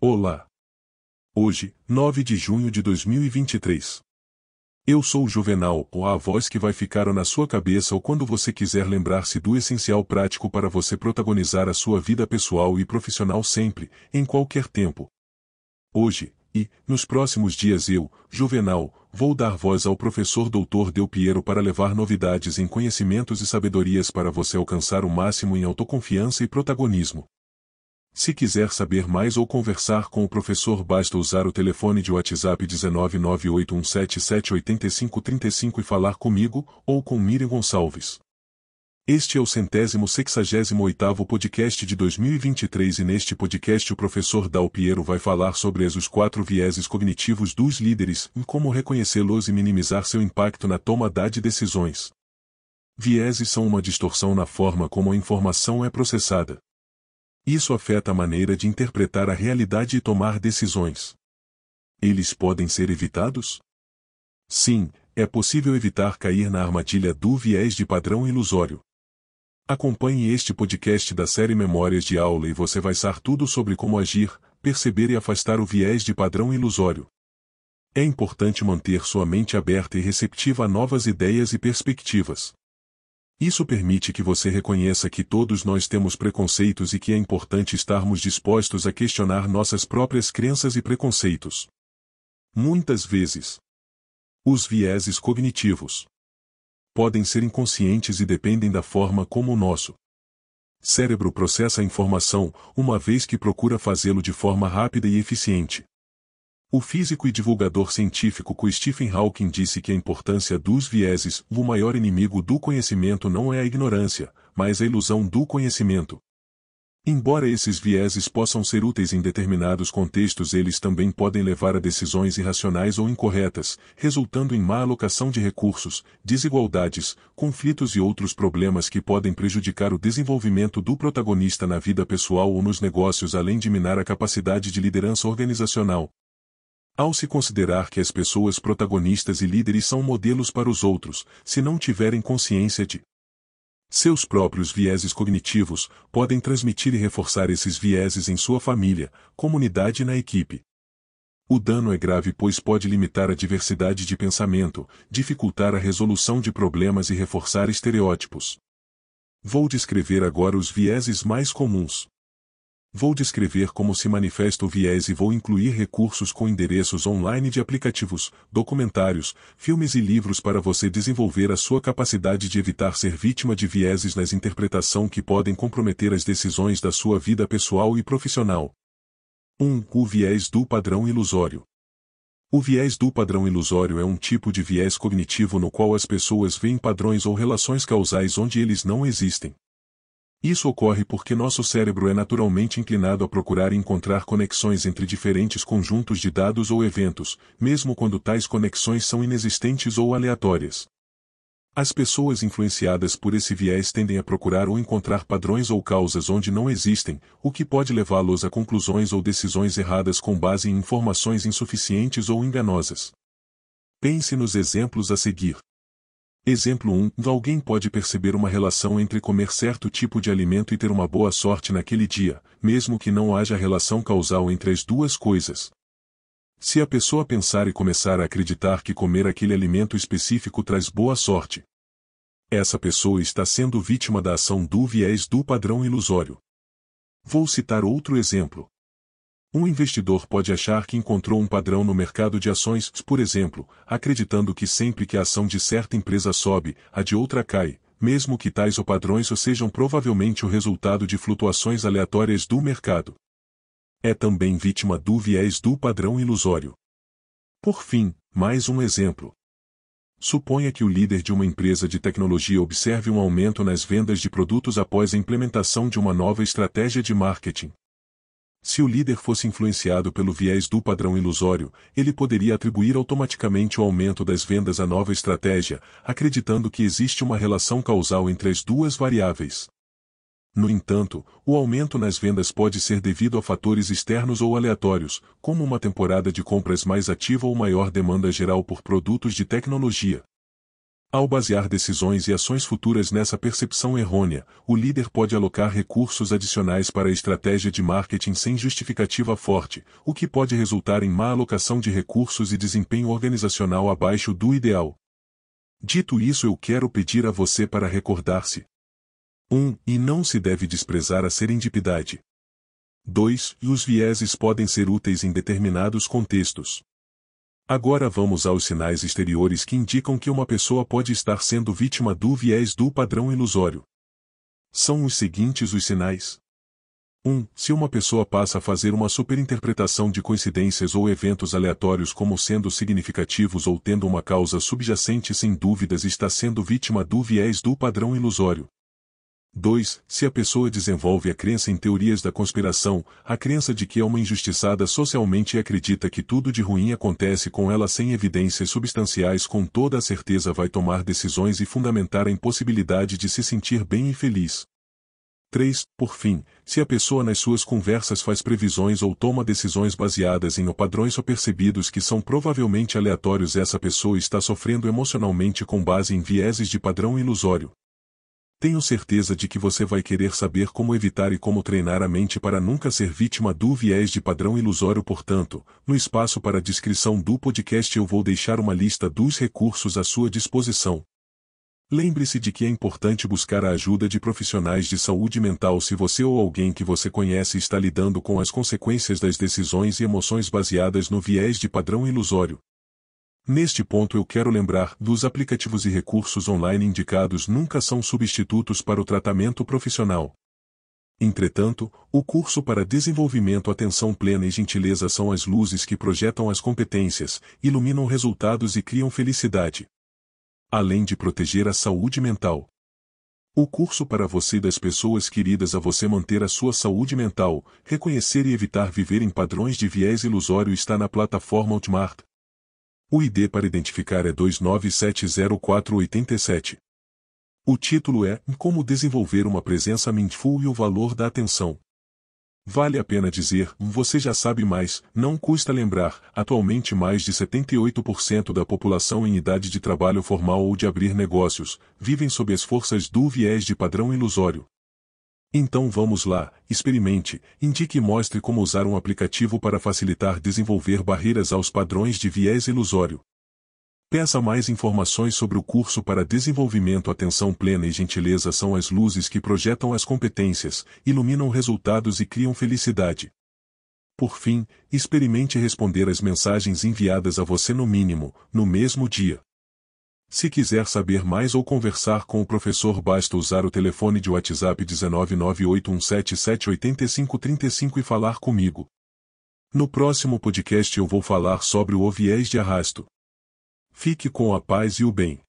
Olá! Hoje, 9 de junho de 2023. Eu sou o Juvenal, ou a voz que vai ficar na sua cabeça ou quando você quiser lembrar-se do essencial prático para você protagonizar a sua vida pessoal e profissional sempre, em qualquer tempo. Hoje, e, nos próximos dias eu, Juvenal, vou dar voz ao professor Dr. Del Piero para levar novidades em conhecimentos e sabedorias para você alcançar o máximo em autoconfiança e protagonismo. Se quiser saber mais ou conversar com o professor basta usar o telefone de WhatsApp 19981778535 e falar comigo, ou com Miriam Gonçalves. Este é o centésimo sexagésimo oitavo podcast de 2023 e neste podcast o professor Dal Piero vai falar sobre os quatro vieses cognitivos dos líderes e como reconhecê-los e minimizar seu impacto na tomada de decisões. Vieses são uma distorção na forma como a informação é processada. Isso afeta a maneira de interpretar a realidade e tomar decisões. Eles podem ser evitados? Sim, é possível evitar cair na armadilha do viés de padrão ilusório. Acompanhe este podcast da série Memórias de Aula e você vai saber tudo sobre como agir, perceber e afastar o viés de padrão ilusório. É importante manter sua mente aberta e receptiva a novas ideias e perspectivas. Isso permite que você reconheça que todos nós temos preconceitos e que é importante estarmos dispostos a questionar nossas próprias crenças e preconceitos. Muitas vezes, os vieses cognitivos podem ser inconscientes e dependem da forma como o nosso cérebro processa a informação, uma vez que procura fazê-lo de forma rápida e eficiente. O físico e divulgador científico Stephen Hawking disse que a importância dos vieses, o maior inimigo do conhecimento não é a ignorância, mas a ilusão do conhecimento. Embora esses vieses possam ser úteis em determinados contextos, eles também podem levar a decisões irracionais ou incorretas, resultando em má alocação de recursos, desigualdades, conflitos e outros problemas que podem prejudicar o desenvolvimento do protagonista na vida pessoal ou nos negócios, além de minar a capacidade de liderança organizacional. Ao se considerar que as pessoas protagonistas e líderes são modelos para os outros, se não tiverem consciência de seus próprios vieses cognitivos podem transmitir e reforçar esses vieses em sua família, comunidade e na equipe. O dano é grave pois pode limitar a diversidade de pensamento, dificultar a resolução de problemas e reforçar estereótipos. Vou descrever agora os vieses mais comuns. Vou descrever como se manifesta o viés e vou incluir recursos com endereços online de aplicativos, documentários, filmes e livros para você desenvolver a sua capacidade de evitar ser vítima de vieses nas interpretação que podem comprometer as decisões da sua vida pessoal e profissional. 1. O viés do padrão ilusório. O viés do padrão ilusório é um tipo de viés cognitivo no qual as pessoas veem padrões ou relações causais onde eles não existem. Isso ocorre porque nosso cérebro é naturalmente inclinado a procurar encontrar conexões entre diferentes conjuntos de dados ou eventos, mesmo quando tais conexões são inexistentes ou aleatórias. As pessoas influenciadas por esse viés tendem a procurar ou encontrar padrões ou causas onde não existem, o que pode levá-los a conclusões ou decisões erradas com base em informações insuficientes ou enganosas. Pense nos exemplos a seguir. Exemplo 1. Alguém pode perceber uma relação entre comer certo tipo de alimento e ter uma boa sorte naquele dia, mesmo que não haja relação causal entre as duas coisas. Se a pessoa pensar e começar a acreditar que comer aquele alimento específico traz boa sorte, essa pessoa está sendo vítima da ação do viés do padrão ilusório. Vou citar outro exemplo. Um investidor pode achar que encontrou um padrão no mercado de ações, por exemplo, acreditando que sempre que a ação de certa empresa sobe, a de outra cai, mesmo que tais ou padrões sejam provavelmente o resultado de flutuações aleatórias do mercado. É também vítima do viés do padrão ilusório. Por fim, mais um exemplo. Suponha que o líder de uma empresa de tecnologia observe um aumento nas vendas de produtos após a implementação de uma nova estratégia de marketing. Se o líder fosse influenciado pelo viés do padrão ilusório, ele poderia atribuir automaticamente o aumento das vendas à nova estratégia, acreditando que existe uma relação causal entre as duas variáveis. No entanto, o aumento nas vendas pode ser devido a fatores externos ou aleatórios, como uma temporada de compras mais ativa ou maior demanda geral por produtos de tecnologia. Ao basear decisões e ações futuras nessa percepção errônea, o líder pode alocar recursos adicionais para a estratégia de marketing sem justificativa forte, o que pode resultar em má alocação de recursos e desempenho organizacional abaixo do ideal. Dito isso, eu quero pedir a você para recordar-se. 1. Um, e não se deve desprezar a serendipidade. 2. Os vieses podem ser úteis em determinados contextos. Agora vamos aos sinais exteriores que indicam que uma pessoa pode estar sendo vítima do viés do padrão ilusório. São os seguintes os sinais. 1. Um, se uma pessoa passa a fazer uma superinterpretação de coincidências ou eventos aleatórios como sendo significativos ou tendo uma causa subjacente sem dúvidas está sendo vítima do viés do padrão ilusório. 2. Se a pessoa desenvolve a crença em teorias da conspiração, a crença de que é uma injustiçada socialmente e acredita que tudo de ruim acontece com ela sem evidências substanciais com toda a certeza vai tomar decisões e fundamentar a impossibilidade de se sentir bem e feliz. 3. Por fim, se a pessoa nas suas conversas faz previsões ou toma decisões baseadas em padrões percebidos que são provavelmente aleatórios essa pessoa está sofrendo emocionalmente com base em vieses de padrão ilusório. Tenho certeza de que você vai querer saber como evitar e como treinar a mente para nunca ser vítima do viés de padrão ilusório. Portanto, no espaço para a descrição do podcast eu vou deixar uma lista dos recursos à sua disposição. Lembre-se de que é importante buscar a ajuda de profissionais de saúde mental se você ou alguém que você conhece está lidando com as consequências das decisões e emoções baseadas no viés de padrão ilusório. Neste ponto eu quero lembrar, dos aplicativos e recursos online indicados nunca são substitutos para o tratamento profissional. Entretanto, o curso para desenvolvimento atenção plena e gentileza são as luzes que projetam as competências, iluminam resultados e criam felicidade. Além de proteger a saúde mental. O curso para você e das pessoas queridas a você manter a sua saúde mental, reconhecer e evitar viver em padrões de viés ilusório está na plataforma Ultimart. O ID para identificar é 29704887. O título é Como desenvolver uma presença mindful e o valor da atenção. Vale a pena dizer, você já sabe mais, não custa lembrar, atualmente mais de 78% da população em idade de trabalho formal ou de abrir negócios, vivem sob as forças do viés de padrão ilusório. Então vamos lá, experimente, indique e mostre como usar um aplicativo para facilitar desenvolver barreiras aos padrões de viés ilusório. Peça mais informações sobre o curso para desenvolvimento Atenção Plena e Gentileza são as luzes que projetam as competências, iluminam resultados e criam felicidade. Por fim, experimente responder às mensagens enviadas a você no mínimo, no mesmo dia. Se quiser saber mais ou conversar com o professor basta usar o telefone de WhatsApp 19981778535 e falar comigo. No próximo podcast eu vou falar sobre o viés de arrasto. Fique com a paz e o bem.